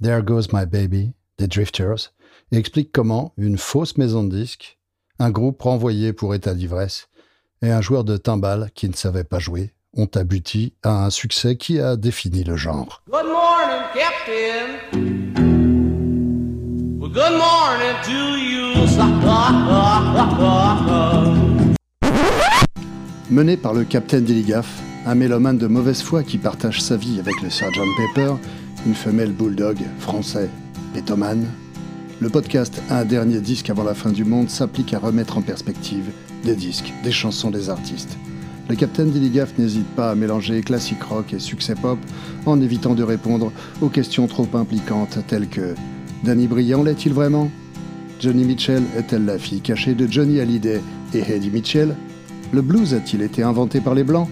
There Goes My Baby des Drifters et explique comment une fausse maison de disques, un groupe renvoyé pour état d'ivresse et un joueur de timbales qui ne savait pas jouer ont abouti à un succès qui a défini le genre. Good morning, Captain. Well, good morning to you. Mené par le Captain Dilligaff, un mélomane de mauvaise foi qui partage sa vie avec le Sgt Pepper, une femelle bulldog français, pétomane, le podcast Un dernier disque avant la fin du monde s'applique à remettre en perspective des disques, des chansons des artistes. Le Captain Dilligaff n'hésite pas à mélanger classique rock et succès pop en évitant de répondre aux questions trop impliquantes telles que Danny Briand l'est-il vraiment Johnny Mitchell est-elle la fille cachée de Johnny Hallyday et Eddie Mitchell Le blues a-t-il été inventé par les Blancs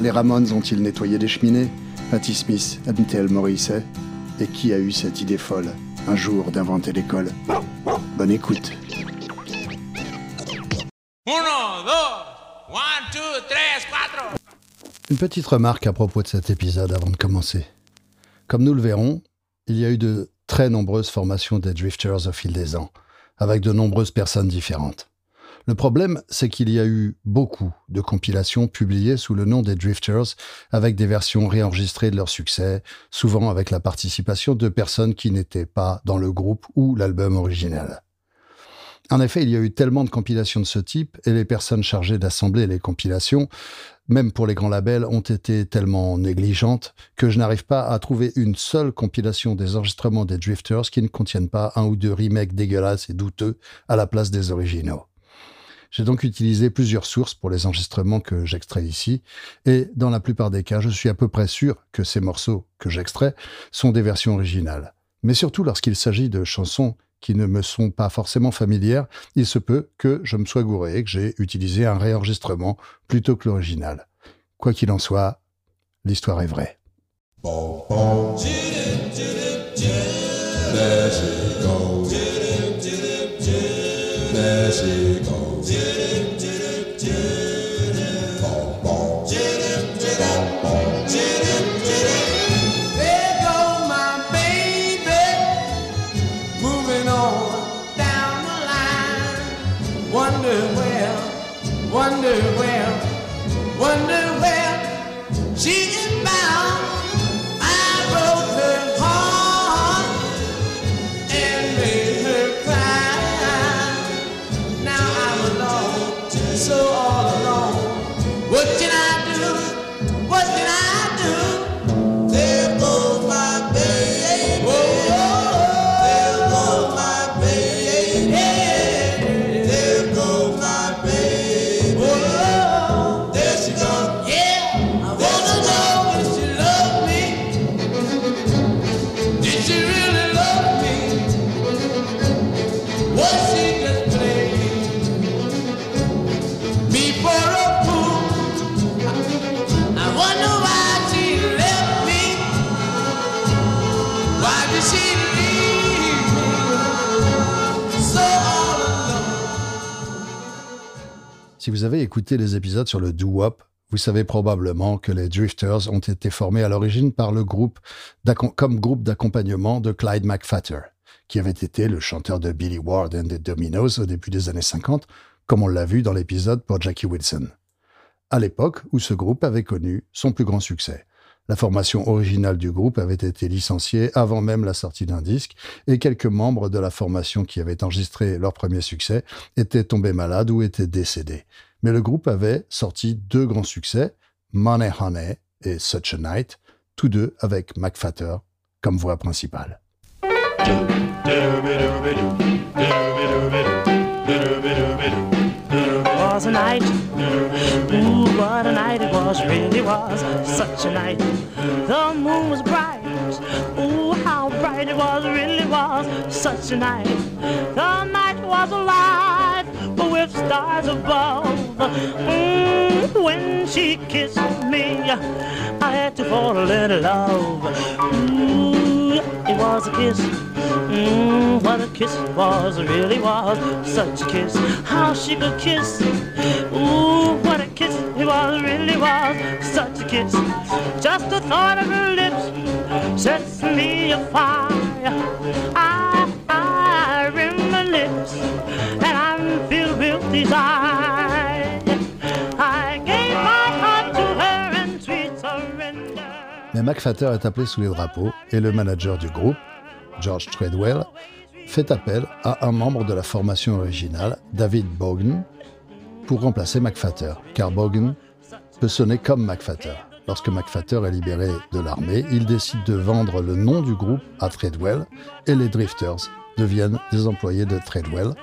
Les Ramones ont-ils nettoyé des cheminées? Patti Smith aime-t-elle Morrissey Et qui a eu cette idée folle, un jour, d'inventer l'école? Bonne écoute. Une petite remarque à propos de cet épisode avant de commencer. Comme nous le verrons, il y a eu de très nombreuses formations des Drifters au fil des ans avec de nombreuses personnes différentes. Le problème, c'est qu'il y a eu beaucoup de compilations publiées sous le nom des Drifters, avec des versions réenregistrées de leur succès, souvent avec la participation de personnes qui n'étaient pas dans le groupe ou l'album original. En effet, il y a eu tellement de compilations de ce type, et les personnes chargées d'assembler les compilations même pour les grands labels, ont été tellement négligentes que je n'arrive pas à trouver une seule compilation des enregistrements des Drifters qui ne contiennent pas un ou deux remakes dégueulasses et douteux à la place des originaux. J'ai donc utilisé plusieurs sources pour les enregistrements que j'extrais ici, et dans la plupart des cas, je suis à peu près sûr que ces morceaux que j'extrais sont des versions originales. Mais surtout lorsqu'il s'agit de chansons qui ne me sont pas forcément familières, il se peut que je me sois gouré et que j'ai utilisé un réenregistrement plutôt que l'original. Quoi qu'il en soit, l'histoire est vraie. Si vous avez écouté les épisodes sur le doo-wop, vous savez probablement que les Drifters ont été formés à l'origine par le groupe comme groupe d'accompagnement de Clyde McFatter, qui avait été le chanteur de Billy Ward and the Dominoes au début des années 50, comme on l'a vu dans l'épisode pour Jackie Wilson. À l'époque où ce groupe avait connu son plus grand succès. La formation originale du groupe avait été licenciée avant même la sortie d'un disque, et quelques membres de la formation qui avaient enregistré leur premier succès étaient tombés malades ou étaient décédés. Mais le groupe avait sorti deux grands succès, Money Honey et Such a Night, tous deux avec McFatter comme voix principale. was a night. Ooh, what a night it was, really was such a night. The moon was bright. Ooh, how bright it was, really was such a night. The night was alive stars above. Mm, when she kissed me, I had to fall in love. Ooh, it was a kiss Mmm, what a kiss it was, it really was such a kiss. How she could kiss. Ooh, what a kiss it was, really was such a kiss. Just the thought of her lips sets me afire. I Mais McFatter est appelé sous les drapeaux et le manager du groupe, George Treadwell, fait appel à un membre de la formation originale, David Bogan, pour remplacer McFatter, car Bogan peut sonner comme McFatter. Lorsque McFatter est libéré de l'armée, il décide de vendre le nom du groupe à Treadwell et les Drifters deviennent des employés de Treadwell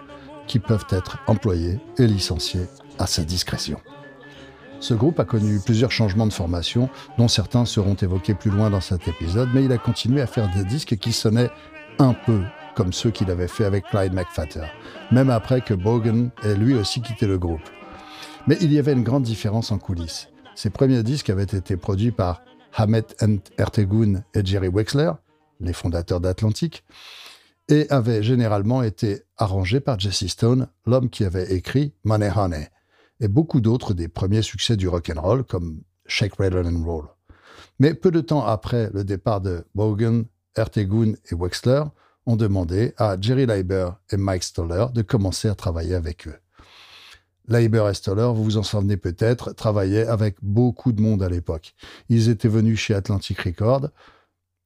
qui peuvent être employés et licenciés à sa discrétion. Ce groupe a connu plusieurs changements de formation, dont certains seront évoqués plus loin dans cet épisode, mais il a continué à faire des disques qui sonnaient un peu comme ceux qu'il avait fait avec Clyde McFatter, même après que Bogan ait lui aussi quitté le groupe. Mais il y avait une grande différence en coulisses. Ces premiers disques avaient été produits par Hamet Ertegun et Jerry Wexler, les fondateurs d'Atlantic, et avaient généralement été arrangés par Jesse Stone, l'homme qui avait écrit Money Honey, et beaucoup d'autres des premiers succès du rock and roll comme Shake, Rattle and Roll. Mais peu de temps après le départ de Bogan, Ertegun et Wexler, ont demandé à Jerry Leiber et Mike Stoller de commencer à travailler avec eux. Leiber et Stoller, vous vous en souvenez peut-être, travaillaient avec beaucoup de monde à l'époque. Ils étaient venus chez Atlantic Records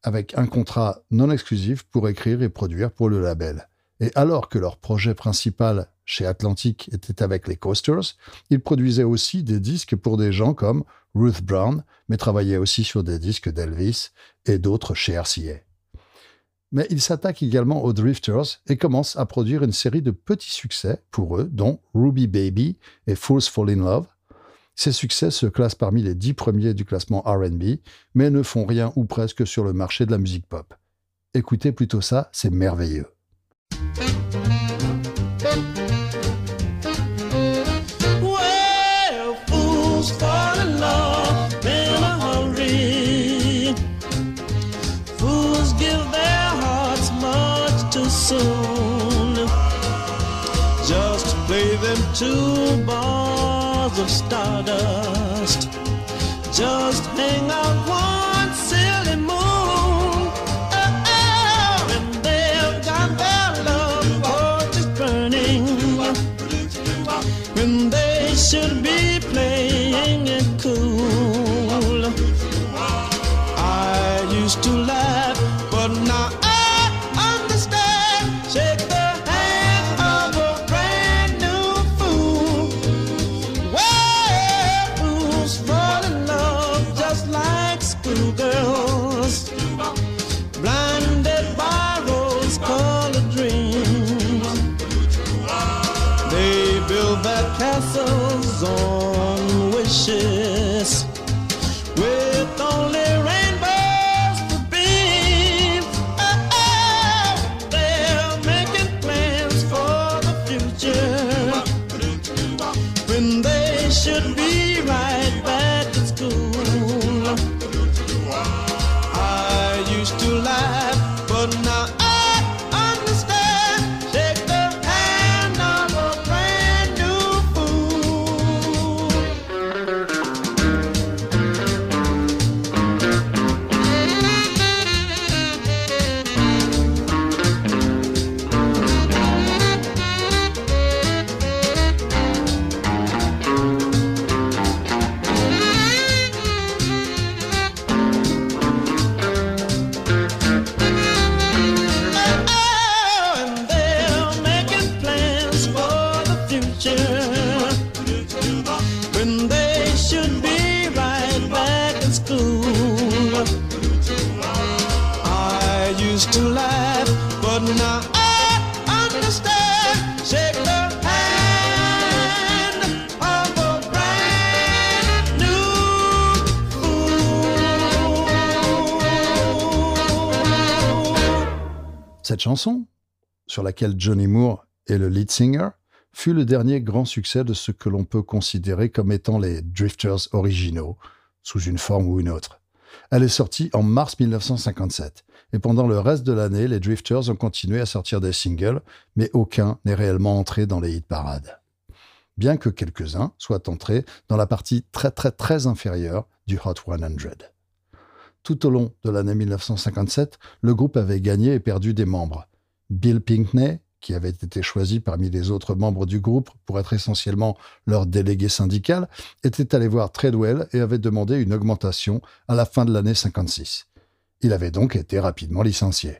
avec un contrat non exclusif pour écrire et produire pour le label. Et alors que leur projet principal chez Atlantic était avec les Coasters, ils produisaient aussi des disques pour des gens comme Ruth Brown, mais travaillaient aussi sur des disques d'Elvis et d'autres chez RCA. Mais ils s'attaquent également aux Drifters et commencent à produire une série de petits succès pour eux, dont Ruby Baby et Fools Fall in Love. Ces succès se classent parmi les dix premiers du classement RB, mais ne font rien ou presque sur le marché de la musique pop. Écoutez plutôt ça, c'est merveilleux. Two bars of stardust. Just hang out one sur laquelle Johnny Moore est le lead singer, fut le dernier grand succès de ce que l'on peut considérer comme étant les Drifters originaux, sous une forme ou une autre. Elle est sortie en mars 1957, et pendant le reste de l'année, les Drifters ont continué à sortir des singles, mais aucun n'est réellement entré dans les hit parades. Bien que quelques-uns soient entrés dans la partie très très très inférieure du Hot 100. Tout au long de l'année 1957, le groupe avait gagné et perdu des membres. Bill Pinkney, qui avait été choisi parmi les autres membres du groupe pour être essentiellement leur délégué syndical, était allé voir Treadwell et avait demandé une augmentation à la fin de l'année 56. Il avait donc été rapidement licencié.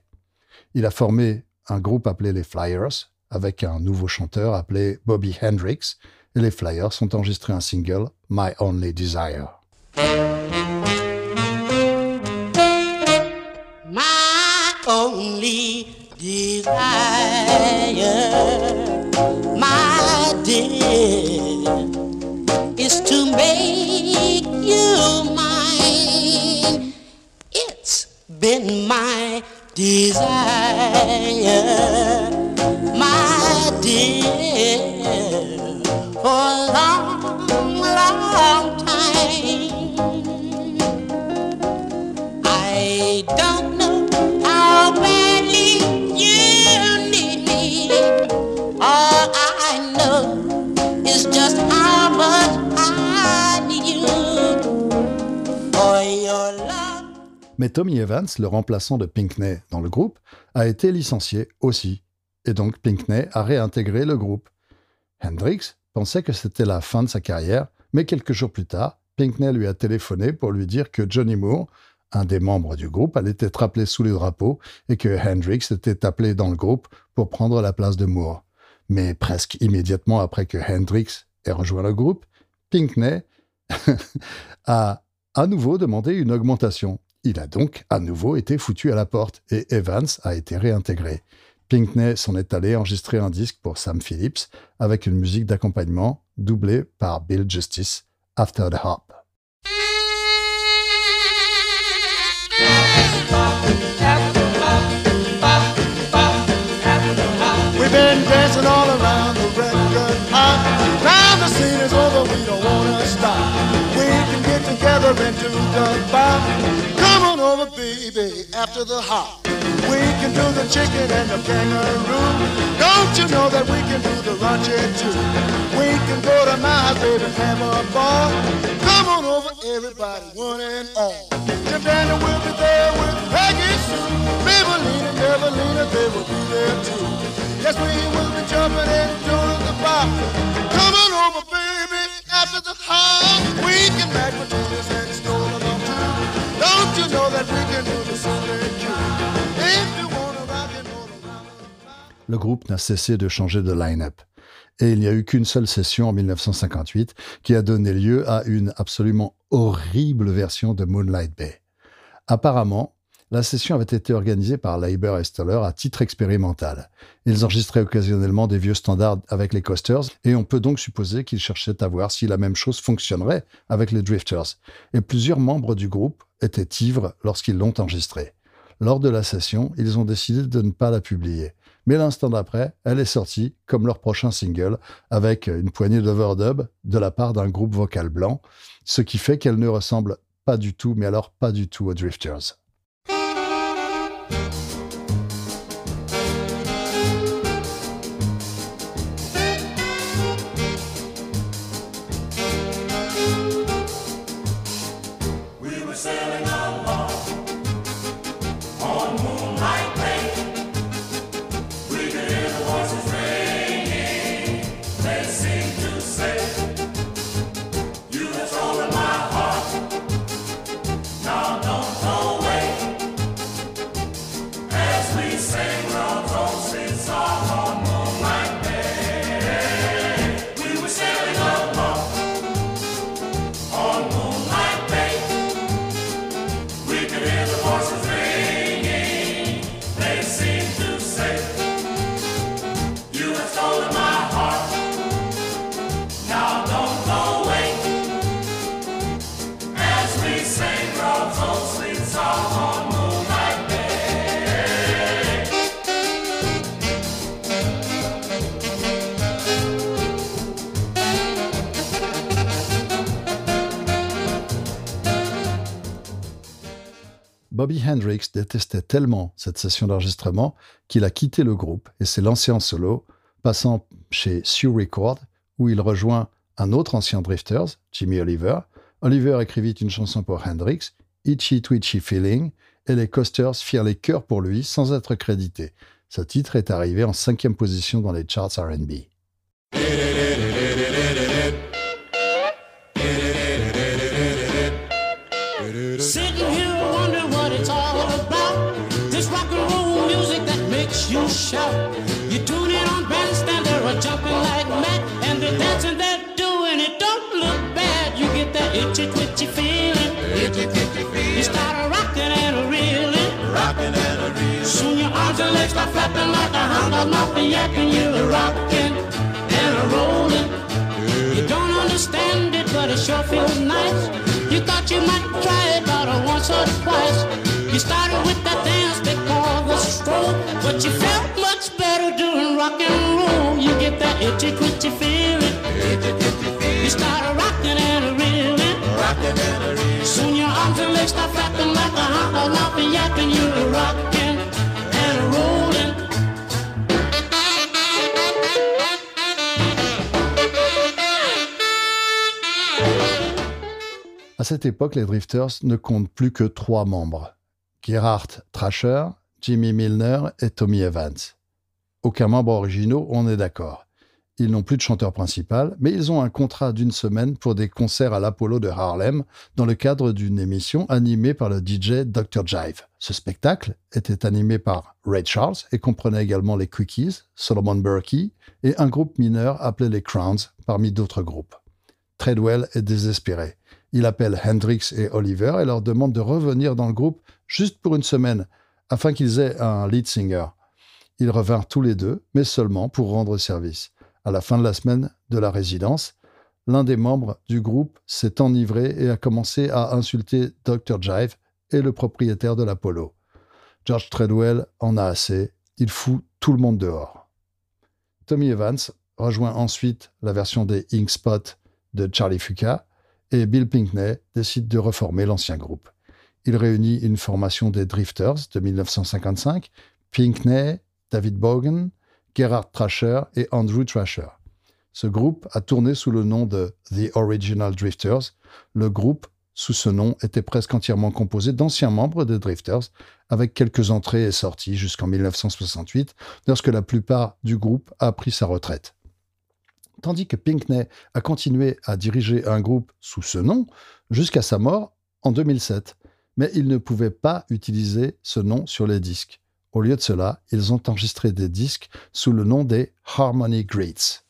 Il a formé un groupe appelé les Flyers, avec un nouveau chanteur appelé Bobby Hendrix, et les Flyers ont enregistré un single, My Only Desire. my only desire, my dear, is to make you mine. It's been my desire, my dear, for a long, long time. Mais Tommy Evans, le remplaçant de Pinkney dans le groupe, a été licencié aussi. Et donc Pinkney a réintégré le groupe. Hendrix pensait que c'était la fin de sa carrière, mais quelques jours plus tard, Pinkney lui a téléphoné pour lui dire que Johnny Moore, un des membres du groupe, allait être appelé sous le drapeau et que Hendrix était appelé dans le groupe pour prendre la place de Moore. Mais presque immédiatement après que Hendrix ait rejoint le groupe, Pinkney a à nouveau demandé une augmentation. Il a donc à nouveau été foutu à la porte et Evans a été réintégré. Pinkney s'en est allé enregistrer un disque pour Sam Phillips avec une musique d'accompagnement doublée par Bill Justice, After the Hop. Baby, after the hop. We can do the chicken and the kangaroo. Don't you know that we can do the raunchy too? We can go to my house, baby, have a ball. Come on over, everybody, one and all. Jim Daniel will be there with Peggy Sue. Maybelline and Evelina, they will be there too. Yes, we will be jumping and doing the bop. Come on over, baby, after the hop. We can make potatoes and stole Le groupe n'a cessé de changer de line-up. Et il n'y a eu qu'une seule session en 1958 qui a donné lieu à une absolument horrible version de Moonlight Bay. Apparemment, la session avait été organisée par Leiber et Stoller à titre expérimental. Ils enregistraient occasionnellement des vieux standards avec les Coasters et on peut donc supposer qu'ils cherchaient à voir si la même chose fonctionnerait avec les Drifters. Et plusieurs membres du groupe étaient ivres lorsqu'ils l'ont enregistrée. Lors de la session, ils ont décidé de ne pas la publier. Mais l'instant d'après, elle est sortie comme leur prochain single, avec une poignée d'overdub de la part d'un groupe vocal blanc, ce qui fait qu'elle ne ressemble pas du tout, mais alors pas du tout aux Drifters. Thank you. Bobby Hendrix détestait tellement cette session d'enregistrement qu'il a quitté le groupe et s'est lancé en solo, passant chez Sue Record, où il rejoint un autre ancien Drifters, Jimmy Oliver. Oliver écrivit une chanson pour Hendrix, Itchy Twitchy Feeling et les Coasters firent les chœurs pour lui sans être crédités. Ce titre est arrivé en cinquième position dans les charts RB. Flapping like a hound and yakking. You're a rocking and a rolling. You don't understand it, but it sure feels nice. You thought you might try it about a once or twice. You started with that dance they call the stroll, but you felt much better doing rock and roll. You get that itchy twitchy feeling. You started rocking and a reeling. Soon your arms and legs start flapping like a hot dog and yapping. You're cette époque, les Drifters ne comptent plus que trois membres Gerhard Thrasher, Jimmy Milner et Tommy Evans. Aucun membre originaux, on est d'accord. Ils n'ont plus de chanteur principal, mais ils ont un contrat d'une semaine pour des concerts à l'Apollo de Harlem dans le cadre d'une émission animée par le DJ Dr. Jive. Ce spectacle était animé par Ray Charles et comprenait également les Quickies, Solomon Burkey et un groupe mineur appelé les Crowns, parmi d'autres groupes. Treadwell est désespéré. Il appelle Hendrix et Oliver et leur demande de revenir dans le groupe juste pour une semaine, afin qu'ils aient un lead singer. Ils revinrent tous les deux, mais seulement pour rendre service. À la fin de la semaine de la résidence, l'un des membres du groupe s'est enivré et a commencé à insulter Dr. Jive et le propriétaire de l'Apollo. George Treadwell en a assez, il fout tout le monde dehors. Tommy Evans rejoint ensuite la version des Ink Spot de Charlie Fuca et Bill Pinkney décide de reformer l'ancien groupe. Il réunit une formation des Drifters de 1955, Pinkney, David Bogan, Gerhard Thrasher et Andrew Thrasher. Ce groupe a tourné sous le nom de The Original Drifters. Le groupe, sous ce nom, était presque entièrement composé d'anciens membres des Drifters, avec quelques entrées et sorties jusqu'en 1968, lorsque la plupart du groupe a pris sa retraite. Tandis que Pinkney a continué à diriger un groupe sous ce nom jusqu'à sa mort en 2007. Mais il ne pouvait pas utiliser ce nom sur les disques. Au lieu de cela, ils ont enregistré des disques sous le nom des Harmony Greats.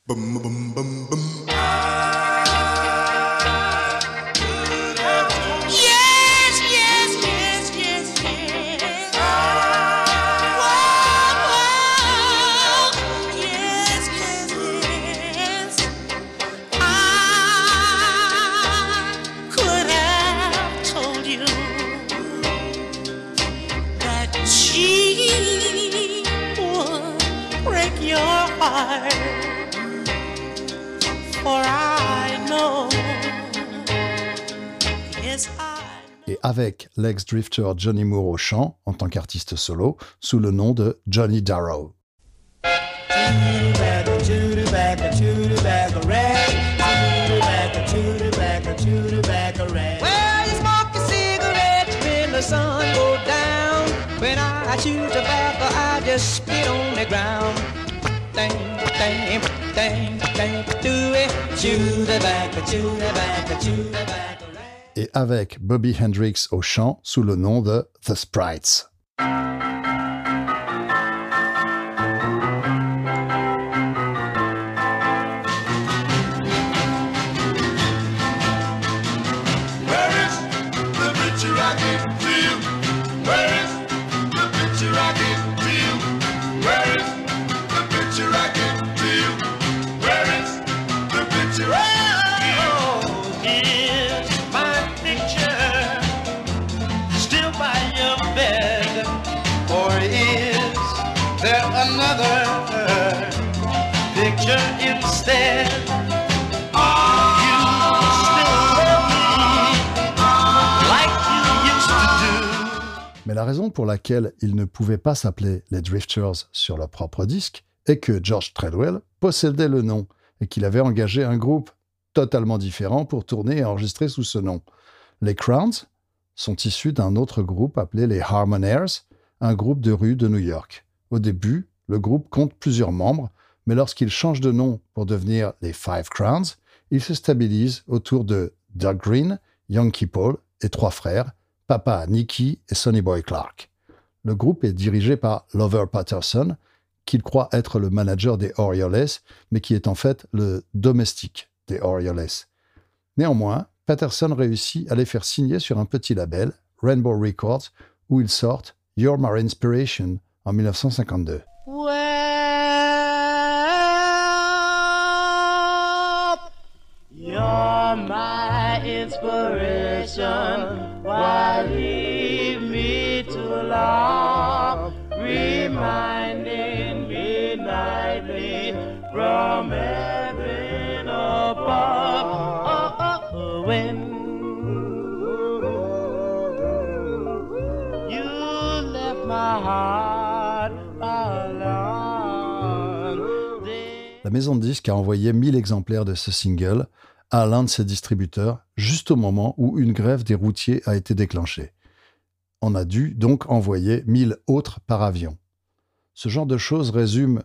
Et avec l'ex-drifter Johnny Moore au chant, en tant qu'artiste solo, sous le nom de Johnny Darrow. Et avec Bobby Hendrix au chant, sous le nom de The Sprites. La raison pour laquelle ils ne pouvaient pas s'appeler les Drifters sur leur propre disque est que George Treadwell possédait le nom et qu'il avait engagé un groupe totalement différent pour tourner et enregistrer sous ce nom. Les Crowns, sont issus d'un autre groupe appelé les Harmonaires, un groupe de rue de New York. Au début, le groupe compte plusieurs membres, mais lorsqu'il change de nom pour devenir les Five Crowns, il se stabilise autour de Doug Green, Yankee Paul et trois frères, Papa Nicky et Sonny Boy Clark. Le groupe est dirigé par Lover Patterson, qu'il croit être le manager des Orioles, mais qui est en fait le domestique des Orioles. Néanmoins, Patterson réussit à les faire signer sur un petit label, Rainbow Records, où ils sortent You're My Inspiration en 1952. Well, you're my inspiration. Why leave me too long? Reminding me nightly from heaven above. Oh, oh, oh, when you left my heart La maison de disques a envoyé 1000 exemplaires de ce single à l'un de ses distributeurs, juste au moment où une grève des routiers a été déclenchée. On a dû donc envoyer 1000 autres par avion. Ce genre de choses résume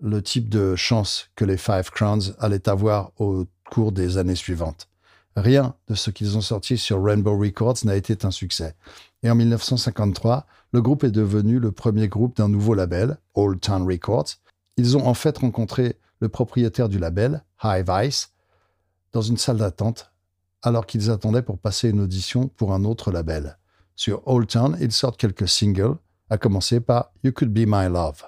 le type de chance que les Five Crowns allaient avoir au cours des années suivantes. Rien de ce qu'ils ont sorti sur Rainbow Records n'a été un succès. Et en 1953, le groupe est devenu le premier groupe d'un nouveau label, Old Town Records. Ils ont en fait rencontré le propriétaire du label, High Vice, dans une salle d'attente, alors qu'ils attendaient pour passer une audition pour un autre label. Sur Old Town, ils sortent quelques singles, à commencer par You Could Be My Love.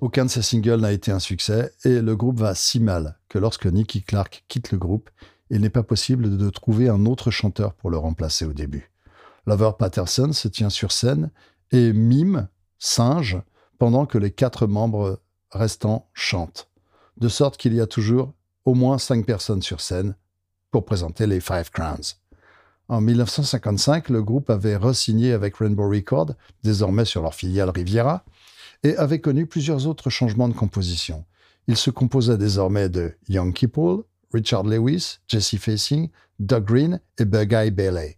Aucun de ces singles n'a été un succès et le groupe va si mal que lorsque Nicky Clark quitte le groupe, il n'est pas possible de trouver un autre chanteur pour le remplacer au début. Lover Patterson se tient sur scène et mime, singe, pendant que les quatre membres restants chantent. De sorte qu'il y a toujours au moins cinq personnes sur scène pour présenter les Five Crowns. En 1955, le groupe avait re-signé avec Rainbow Records, désormais sur leur filiale Riviera, et avait connu plusieurs autres changements de composition. Il se composait désormais de Yankee Paul, Richard Lewis, Jesse Facing, Doug Green et Bug-Eye Bailey.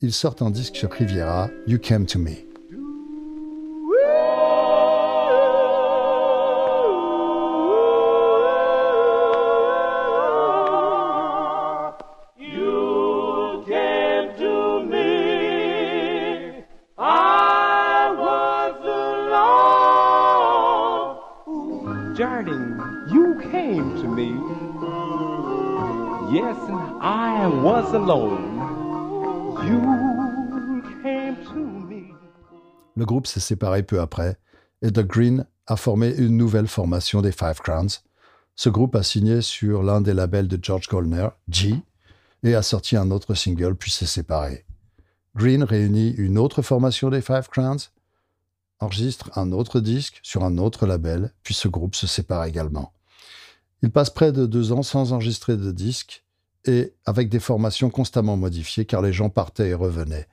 Ils sortent un disque sur Riviera, You Came to Me. Le groupe s'est séparé peu après et Doug Green a formé une nouvelle formation des Five Crowns. Ce groupe a signé sur l'un des labels de George Goldner, G, et a sorti un autre single puis s'est séparé. Green réunit une autre formation des Five Crowns, enregistre un autre disque sur un autre label, puis ce groupe se sépare également. Il passe près de deux ans sans enregistrer de disque et avec des formations constamment modifiées car les gens partaient et revenaient.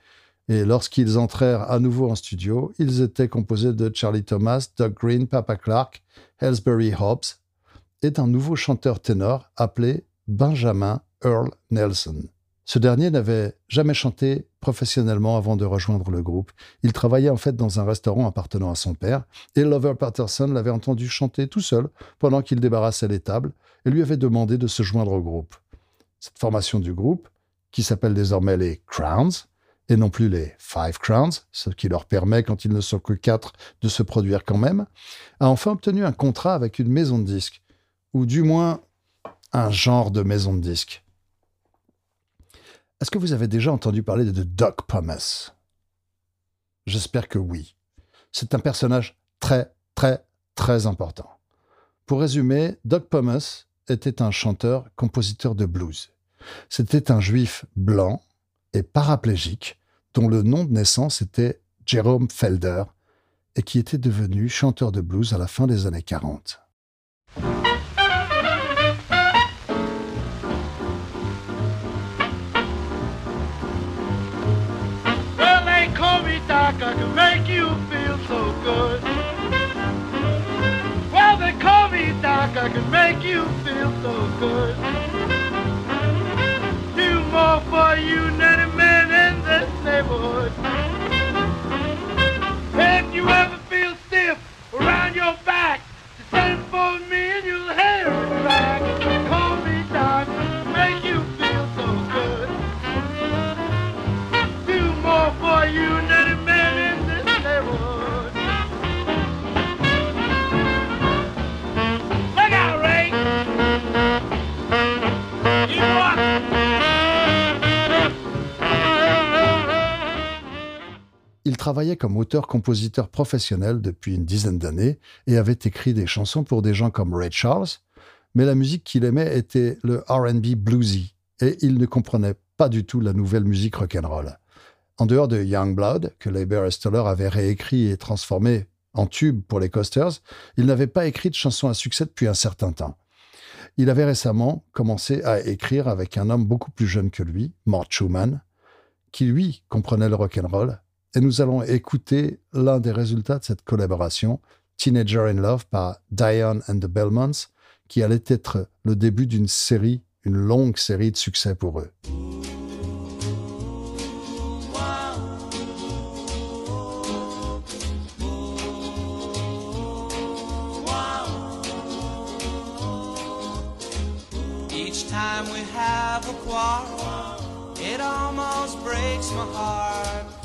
Et lorsqu'ils entrèrent à nouveau en studio, ils étaient composés de Charlie Thomas, Doug Green, Papa Clark, Ellsbury Hobbs et d'un nouveau chanteur ténor appelé Benjamin Earl Nelson. Ce dernier n'avait jamais chanté professionnellement avant de rejoindre le groupe. Il travaillait en fait dans un restaurant appartenant à son père, et Lover Patterson l'avait entendu chanter tout seul pendant qu'il débarrassait les tables et lui avait demandé de se joindre au groupe. Cette formation du groupe, qui s'appelle désormais les Crowns, et non plus les Five Crowns, ce qui leur permet, quand ils ne sont que quatre, de se produire quand même, a enfin obtenu un contrat avec une maison de disques, ou du moins un genre de maison de disques. Est-ce que vous avez déjà entendu parler de Doc Pumice J'espère que oui. C'est un personnage très, Très, très important. Pour résumer, Doc Pomus était un chanteur-compositeur de blues. C'était un juif blanc et paraplégique dont le nom de naissance était Jerome Felder et qui était devenu chanteur de blues à la fin des années 40. Well, they call me Doc, I can make you feel so good. I can make you feel so good. Do more for you than any man in this neighborhood. Travaillait comme auteur-compositeur professionnel depuis une dizaine d'années et avait écrit des chansons pour des gens comme Ray Charles, mais la musique qu'il aimait était le RB bluesy et il ne comprenait pas du tout la nouvelle musique rock'n'roll. En dehors de Young Blood, que Leiber et Stoller avaient réécrit et transformé en tube pour les Coasters, il n'avait pas écrit de chansons à succès depuis un certain temps. Il avait récemment commencé à écrire avec un homme beaucoup plus jeune que lui, Mort Schumann, qui lui comprenait le rock'n'roll, et nous allons écouter l'un des résultats de cette collaboration, Teenager in Love par Diane and the Belmonts, qui allait être le début d'une série, une longue série de succès pour eux. Time we have a quarrel, it almost breaks my heart.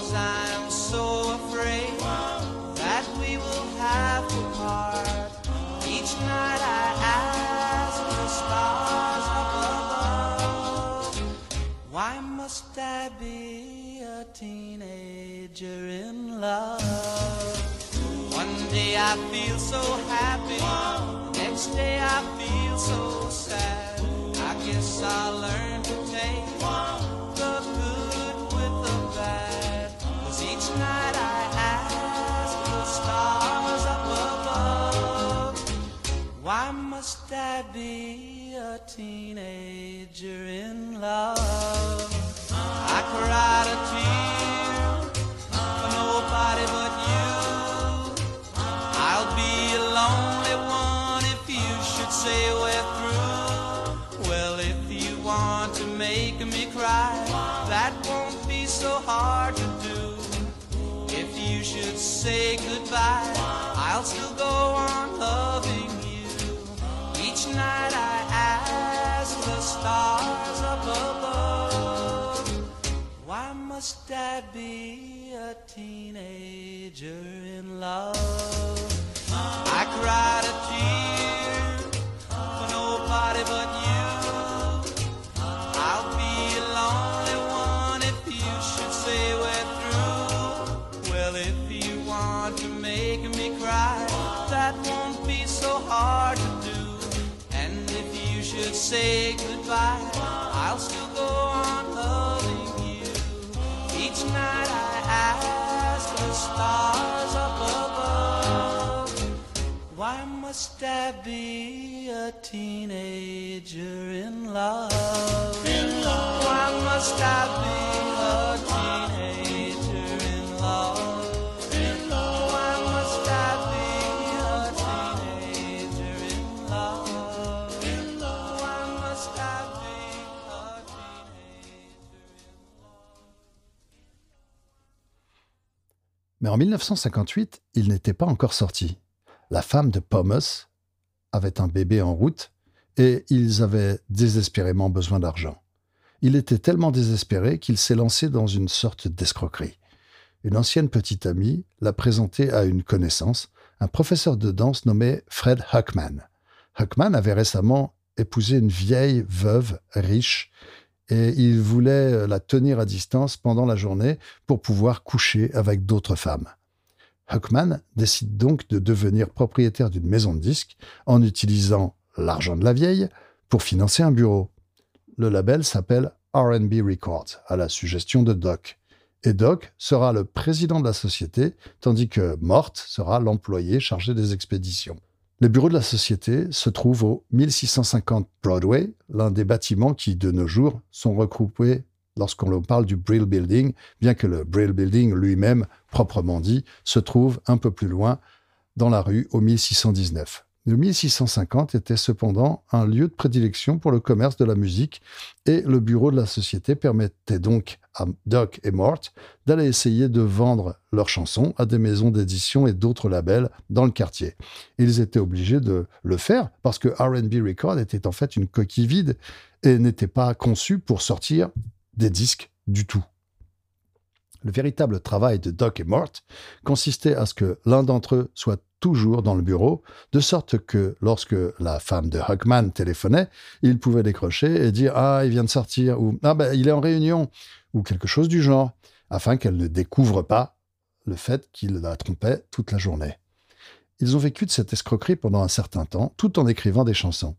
Cause I'm so afraid that we will have to part. Each night I ask the stars above, why must I be a teenager in love? One day I feel so happy, next day I feel so sad. I guess I'll learn I be a teenager in love? I cried a tear for nobody but you. I'll be a lonely one if you should say we're through. Well, if you want to make me cry, that won't be so hard to do. If you should say goodbye, I'll still go on loving night I ask the stars up above, why must I be a teenager in love? I cried a tear for nobody but you. Say goodbye, I'll still go on loving you. Each night I ask the stars up above, why must I be a teenager in love? Why must I be Mais en 1958, il n'était pas encore sorti. La femme de Pomus avait un bébé en route et ils avaient désespérément besoin d'argent. Il était tellement désespéré qu'il s'est lancé dans une sorte d'escroquerie. Une ancienne petite amie l'a présenté à une connaissance, un professeur de danse nommé Fred Huckman. Huckman avait récemment épousé une vieille veuve riche et il voulait la tenir à distance pendant la journée pour pouvoir coucher avec d'autres femmes. Huckman décide donc de devenir propriétaire d'une maison de disques en utilisant l'argent de la vieille pour financer un bureau. Le label s'appelle RB Records, à la suggestion de Doc. Et Doc sera le président de la société, tandis que Mort sera l'employé chargé des expéditions. Les bureaux de la société se trouvent au 1650 Broadway, l'un des bâtiments qui, de nos jours, sont regroupés lorsqu'on parle du Brill Building, bien que le Brill Building lui-même, proprement dit, se trouve un peu plus loin dans la rue au 1619. Le 1650 était cependant un lieu de prédilection pour le commerce de la musique et le bureau de la société permettait donc à Doc et Mort d'aller essayer de vendre leurs chansons à des maisons d'édition et d'autres labels dans le quartier. Ils étaient obligés de le faire parce que RB Record était en fait une coquille vide et n'était pas conçu pour sortir des disques du tout. Le véritable travail de Doc et Mort consistait à ce que l'un d'entre eux soit toujours dans le bureau, de sorte que lorsque la femme de Huckman téléphonait, il pouvait décrocher et dire Ah, il vient de sortir, ou Ah, ben, il est en réunion, ou quelque chose du genre, afin qu'elle ne découvre pas le fait qu'il la trompait toute la journée. Ils ont vécu de cette escroquerie pendant un certain temps, tout en écrivant des chansons.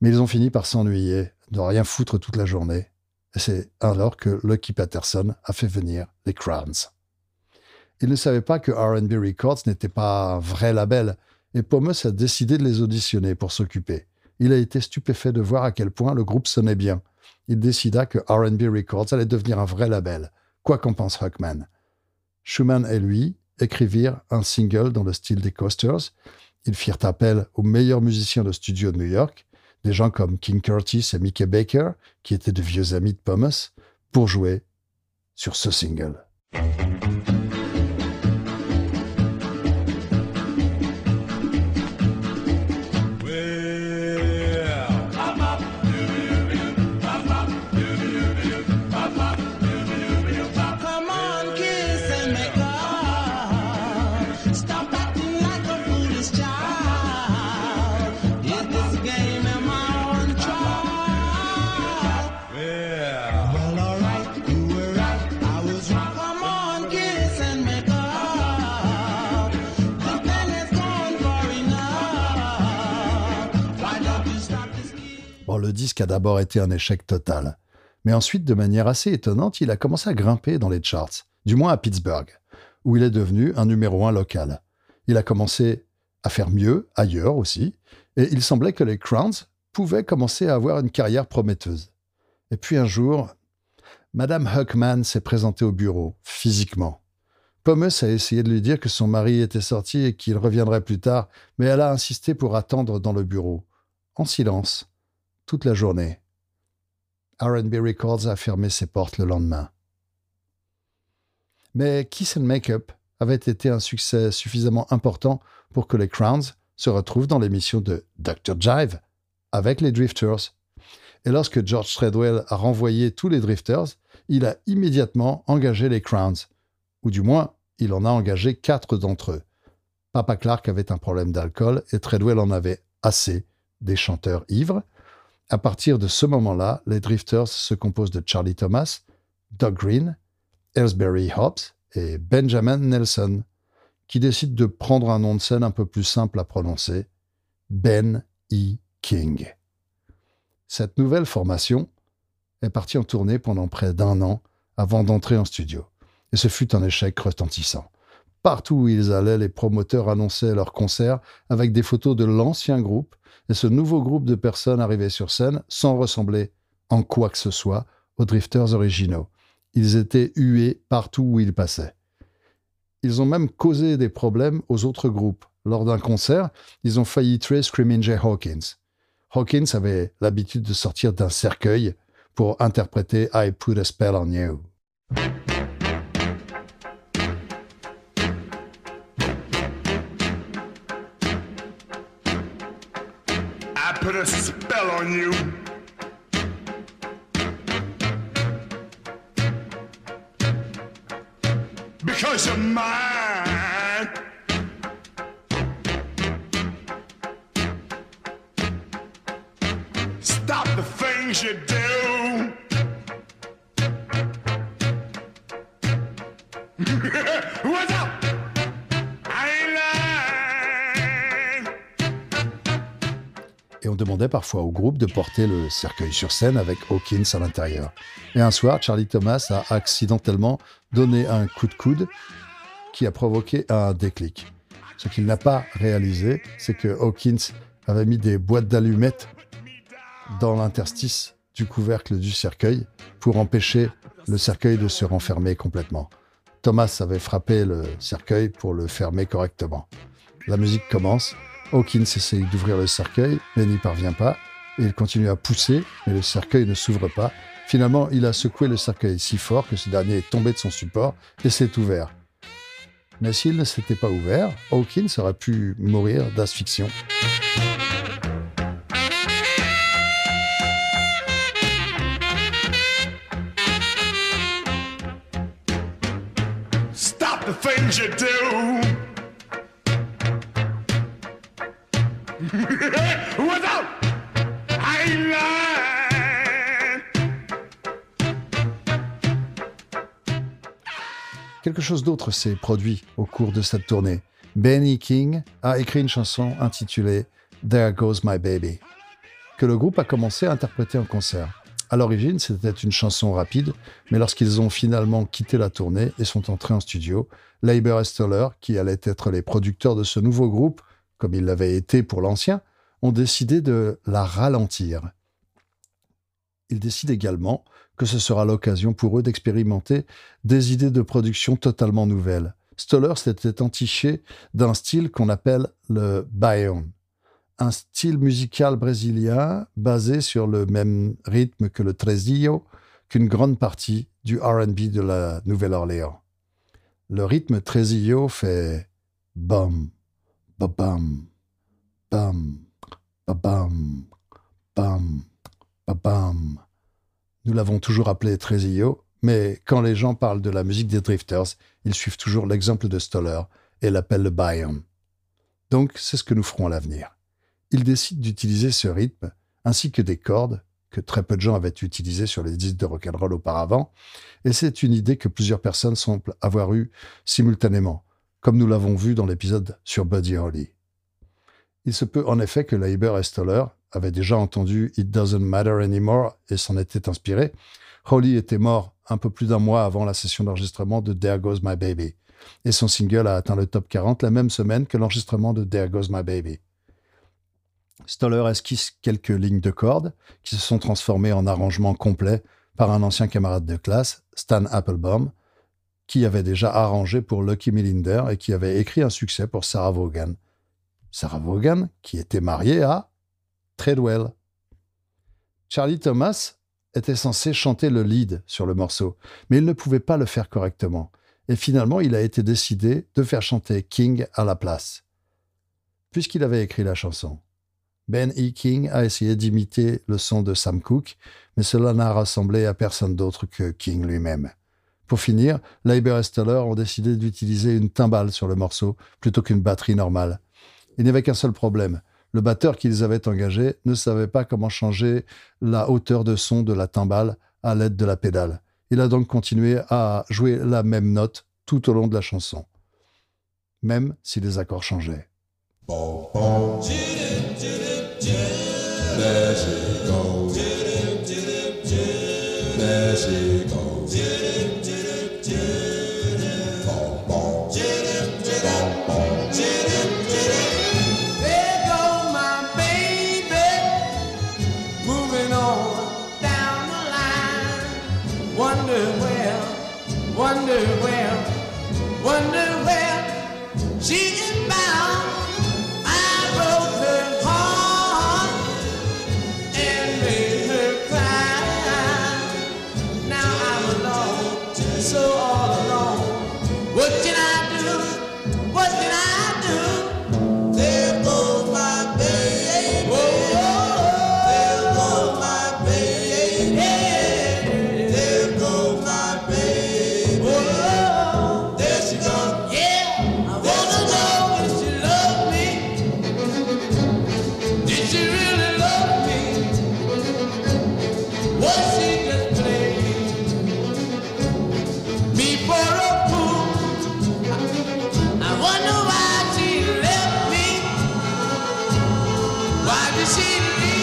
Mais ils ont fini par s'ennuyer, de rien foutre toute la journée. C'est alors que Lucky Patterson a fait venir les Crowns. Il ne savait pas que RB Records n'était pas un vrai label, et Pomus a décidé de les auditionner pour s'occuper. Il a été stupéfait de voir à quel point le groupe sonnait bien. Il décida que RB Records allait devenir un vrai label, quoi qu'en pense Huckman. Schumann et lui écrivirent un single dans le style des Coasters. Ils firent appel aux meilleurs musiciens de studio de New York, des gens comme King Curtis et Mickey Baker, qui étaient de vieux amis de Pomus, pour jouer sur ce single. Disque a d'abord été un échec total. Mais ensuite, de manière assez étonnante, il a commencé à grimper dans les charts, du moins à Pittsburgh, où il est devenu un numéro un local. Il a commencé à faire mieux ailleurs aussi, et il semblait que les Crowns pouvaient commencer à avoir une carrière prometteuse. Et puis un jour, Madame Huckman s'est présentée au bureau, physiquement. Pomus a essayé de lui dire que son mari était sorti et qu'il reviendrait plus tard, mais elle a insisté pour attendre dans le bureau, en silence, toute la journée. RB Records a fermé ses portes le lendemain. Mais Kiss and Makeup avait été un succès suffisamment important pour que les Crowns se retrouvent dans l'émission de Dr. Jive avec les Drifters. Et lorsque George Treadwell a renvoyé tous les Drifters, il a immédiatement engagé les Crowns, ou du moins, il en a engagé quatre d'entre eux. Papa Clark avait un problème d'alcool et Treadwell en avait assez des chanteurs ivres. À partir de ce moment-là, les Drifters se composent de Charlie Thomas, Doug Green, Ellsbury Hobbs et Benjamin Nelson, qui décident de prendre un nom de scène un peu plus simple à prononcer, Ben E. King. Cette nouvelle formation est partie en tournée pendant près d'un an avant d'entrer en studio, et ce fut un échec retentissant. Partout où ils allaient, les promoteurs annonçaient leurs concerts avec des photos de l'ancien groupe, et ce nouveau groupe de personnes arrivait sur scène sans ressembler en quoi que ce soit aux Drifters originaux. Ils étaient hués partout où ils passaient. Ils ont même causé des problèmes aux autres groupes. Lors d'un concert, ils ont failli tuer Screaming Jay Hawkins. Hawkins avait l'habitude de sortir d'un cercueil pour interpréter I Put a Spell on You. On you. Because you're mine. Parfois au groupe de porter le cercueil sur scène avec Hawkins à l'intérieur. Et un soir, Charlie Thomas a accidentellement donné un coup de coude qui a provoqué un déclic. Ce qu'il n'a pas réalisé, c'est que Hawkins avait mis des boîtes d'allumettes dans l'interstice du couvercle du cercueil pour empêcher le cercueil de se renfermer complètement. Thomas avait frappé le cercueil pour le fermer correctement. La musique commence. Hawkins essaye d'ouvrir le cercueil, mais n'y parvient pas. Il continue à pousser, mais le cercueil ne s'ouvre pas. Finalement, il a secoué le cercueil si fort que ce dernier est tombé de son support et s'est ouvert. Mais s'il ne s'était pas ouvert, Hawkins aurait pu mourir d'asphyxion. Stop the. Quelque chose d'autre s'est produit au cours de cette tournée. Benny King a écrit une chanson intitulée There Goes My Baby, que le groupe a commencé à interpréter en concert. À l'origine, c'était une chanson rapide, mais lorsqu'ils ont finalement quitté la tournée et sont entrés en studio, Leiber et Stoller, qui allaient être les producteurs de ce nouveau groupe, comme ils l'avaient été pour l'ancien, ont décidé de la ralentir. Ils décident également que ce sera l'occasion pour eux d'expérimenter des idées de production totalement nouvelles. Stoller s'était entiché d'un style qu'on appelle le baião, un style musical brésilien basé sur le même rythme que le tresillo, qu'une grande partie du R&B de la Nouvelle-Orléans. Le rythme tresillo fait bam, ba-bam, bam, ba-bam, bam, ba-bam. Nous l'avons toujours appelé tresillo, mais quand les gens parlent de la musique des Drifters, ils suivent toujours l'exemple de Stoller et l'appellent le baião. Donc, c'est ce que nous ferons à l'avenir il décide d'utiliser ce rythme, ainsi que des cordes, que très peu de gens avaient utilisées sur les disques de rock'n'roll auparavant, et c'est une idée que plusieurs personnes semblent avoir eue simultanément, comme nous l'avons vu dans l'épisode sur Buddy Holly. Il se peut en effet que Leiber et Stoller avaient déjà entendu It Doesn't Matter Anymore et s'en étaient inspirés. Holly était mort un peu plus d'un mois avant la session d'enregistrement de There Goes My Baby, et son single a atteint le top 40 la même semaine que l'enregistrement de There Goes My Baby. Stoller esquisse quelques lignes de cordes qui se sont transformées en arrangements complets par un ancien camarade de classe, Stan Applebaum, qui avait déjà arrangé pour Lucky Millinder et qui avait écrit un succès pour Sarah Vaughan. Sarah Vaughan, qui était mariée à Treadwell. Charlie Thomas était censé chanter le lead sur le morceau, mais il ne pouvait pas le faire correctement. Et finalement, il a été décidé de faire chanter King à la place, puisqu'il avait écrit la chanson. Ben E. King a essayé d'imiter le son de Sam Cooke, mais cela n'a rassemblé à personne d'autre que King lui-même. Pour finir, Leiber et Stoller ont décidé d'utiliser une timbale sur le morceau plutôt qu'une batterie normale. Il n'y avait qu'un seul problème. Le batteur qu'ils avaient engagé ne savait pas comment changer la hauteur de son de la timbale à l'aide de la pédale. Il a donc continué à jouer la même note tout au long de la chanson, même si les accords changeaient. She goes. do. Why does she leave?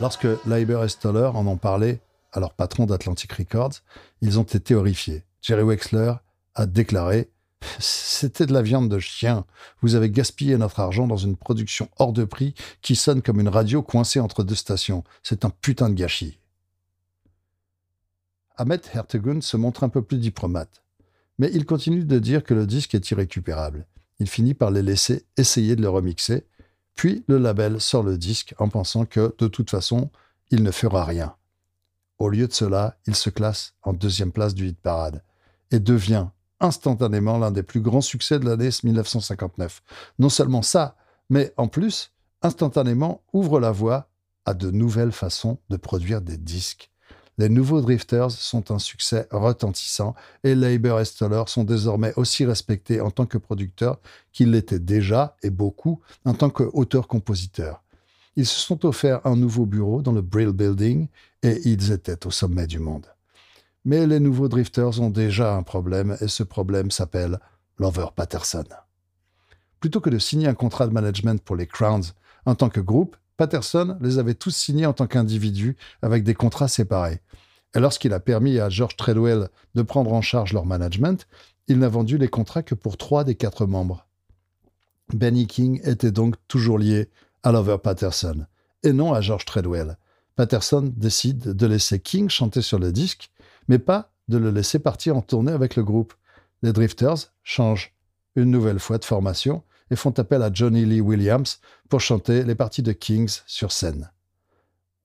Lorsque Leiber et Stoller en ont parlé à leur patron d'Atlantic Records, ils ont été horrifiés. Jerry Wexler a déclaré C'était de la viande de chien. Vous avez gaspillé notre argent dans une production hors de prix qui sonne comme une radio coincée entre deux stations. C'est un putain de gâchis. Ahmet Hertegun se montre un peu plus diplomate. Mais il continue de dire que le disque est irrécupérable. Il finit par les laisser essayer de le remixer, puis le label sort le disque en pensant que, de toute façon, il ne fera rien. Au lieu de cela, il se classe en deuxième place du hit parade et devient instantanément l'un des plus grands succès de l'année 1959. Non seulement ça, mais en plus, instantanément ouvre la voie à de nouvelles façons de produire des disques. Les nouveaux Drifters sont un succès retentissant et Leiber et Stoller sont désormais aussi respectés en tant que producteurs qu'ils l'étaient déjà, et beaucoup, en tant qu'auteurs-compositeurs. Ils se sont offerts un nouveau bureau dans le Brill Building et ils étaient au sommet du monde. Mais les nouveaux Drifters ont déjà un problème et ce problème s'appelle Lover Patterson. Plutôt que de signer un contrat de management pour les Crowns en tant que groupe, Patterson les avait tous signés en tant qu'individus avec des contrats séparés. Et lorsqu'il a permis à George Treadwell de prendre en charge leur management, il n'a vendu les contrats que pour trois des quatre membres. Benny King était donc toujours lié à Lover Patterson, et non à George Treadwell. Patterson décide de laisser King chanter sur le disque, mais pas de le laisser partir en tournée avec le groupe. Les Drifters changent une nouvelle fois de formation et font appel à Johnny Lee Williams pour chanter les parties de Kings sur scène.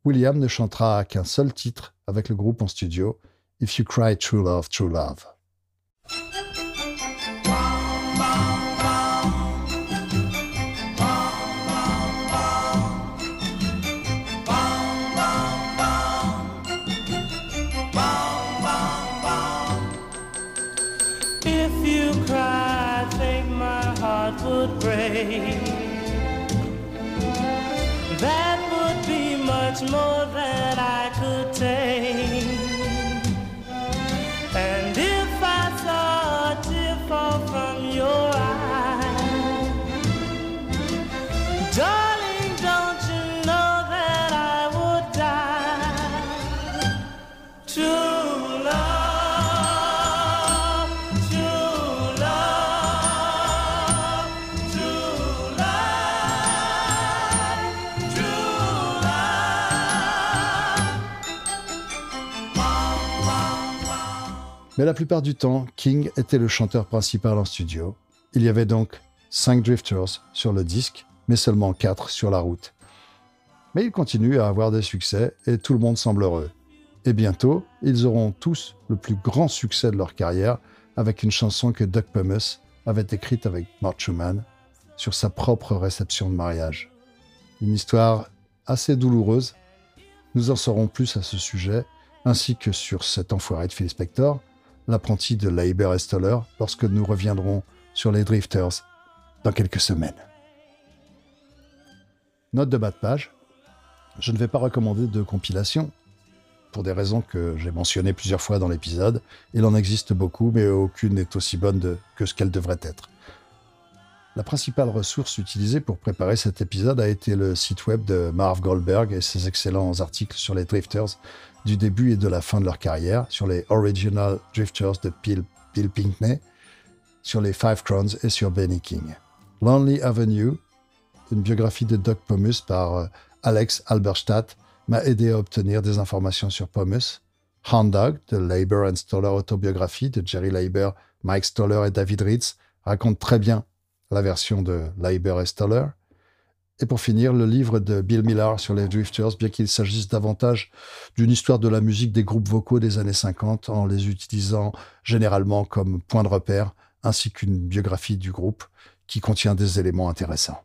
Williams ne chantera qu'un seul titre avec le groupe en studio, If You Cry True Love, True Love. That would be much more than I could take. Mais la plupart du temps, King était le chanteur principal en studio. Il y avait donc cinq drifters sur le disque, mais seulement quatre sur la route. Mais ils continuent à avoir des succès et tout le monde semble heureux. Et bientôt, ils auront tous le plus grand succès de leur carrière avec une chanson que Doug Pumus avait écrite avec Mark Schumann sur sa propre réception de mariage. Une histoire assez douloureuse. Nous en saurons plus à ce sujet, ainsi que sur cet enfoiré de Phil Spector, l'apprenti de Leiber et Stoller, lorsque nous reviendrons sur les Drifters dans quelques semaines. Note de bas de page. Je ne vais pas recommander de compilation, pour des raisons que j'ai mentionnées plusieurs fois dans l'épisode. Il en existe beaucoup, mais aucune n'est aussi bonne que ce qu'elle devrait être. La principale ressource utilisée pour préparer cet épisode a été le site web de Marv Goldberg et ses excellents articles sur les Drifters du début et de la fin de leur carrière, sur les Original Drifters de Bill, Pinkney, sur les Five Crowns et sur Benny King. Lonely Avenue, une biographie de Doug Pomus par euh, Alex Alberstadt, m'a aidé à obtenir des informations sur Pomus. Hound Dog, de Leiber and Stoller autobiographie de Jerry Leiber, Mike Stoller et David Ritz, raconte très bien la version de Leiber et Stoller. Et pour finir, le livre de Bill Miller sur les Drifters, bien qu'il s'agisse davantage d'une histoire de la musique des groupes vocaux des années 50 en les utilisant généralement comme point de repère, ainsi qu'une biographie du groupe qui contient des éléments intéressants.